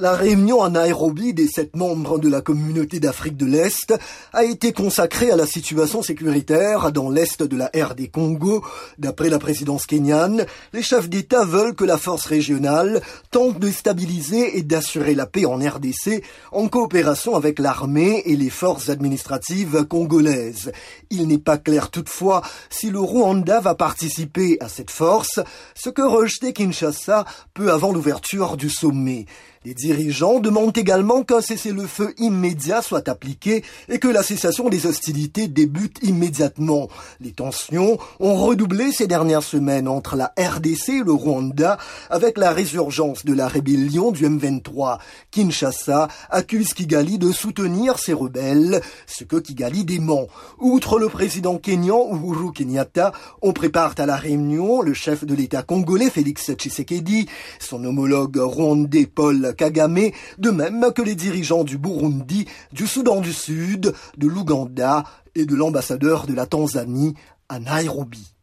La réunion à Nairobi des sept membres de la communauté d'Afrique de l'Est a été consacrée à la situation sécuritaire dans l'Est de la RD Congo. D'après la présidence kenyane, les chefs d'État veulent que la force régionale tente de stabiliser et d'assurer la paix en RDC en coopération avec l'armée et les forces administratives congolaises. Il n'est pas clair toutefois si le Rwanda va participer à cette force, ce que rejetait Kinshasa peu avant l'ouverture du sommet. Dirigeants demandent également qu'un cessez-le-feu immédiat soit appliqué et que la cessation des hostilités débute immédiatement. Les tensions ont redoublé ces dernières semaines entre la RDC et le Rwanda avec la résurgence de la rébellion du M23. Kinshasa accuse Kigali de soutenir ces rebelles, ce que Kigali dément. Outre le président kenyan Uhuru Kenyatta, on prépare à la réunion le chef de l'État congolais Félix Tshisekedi, son homologue rwandais Paul Kagame, de même que les dirigeants du Burundi, du Soudan du Sud, de l'Ouganda et de l'ambassadeur de la Tanzanie à Nairobi.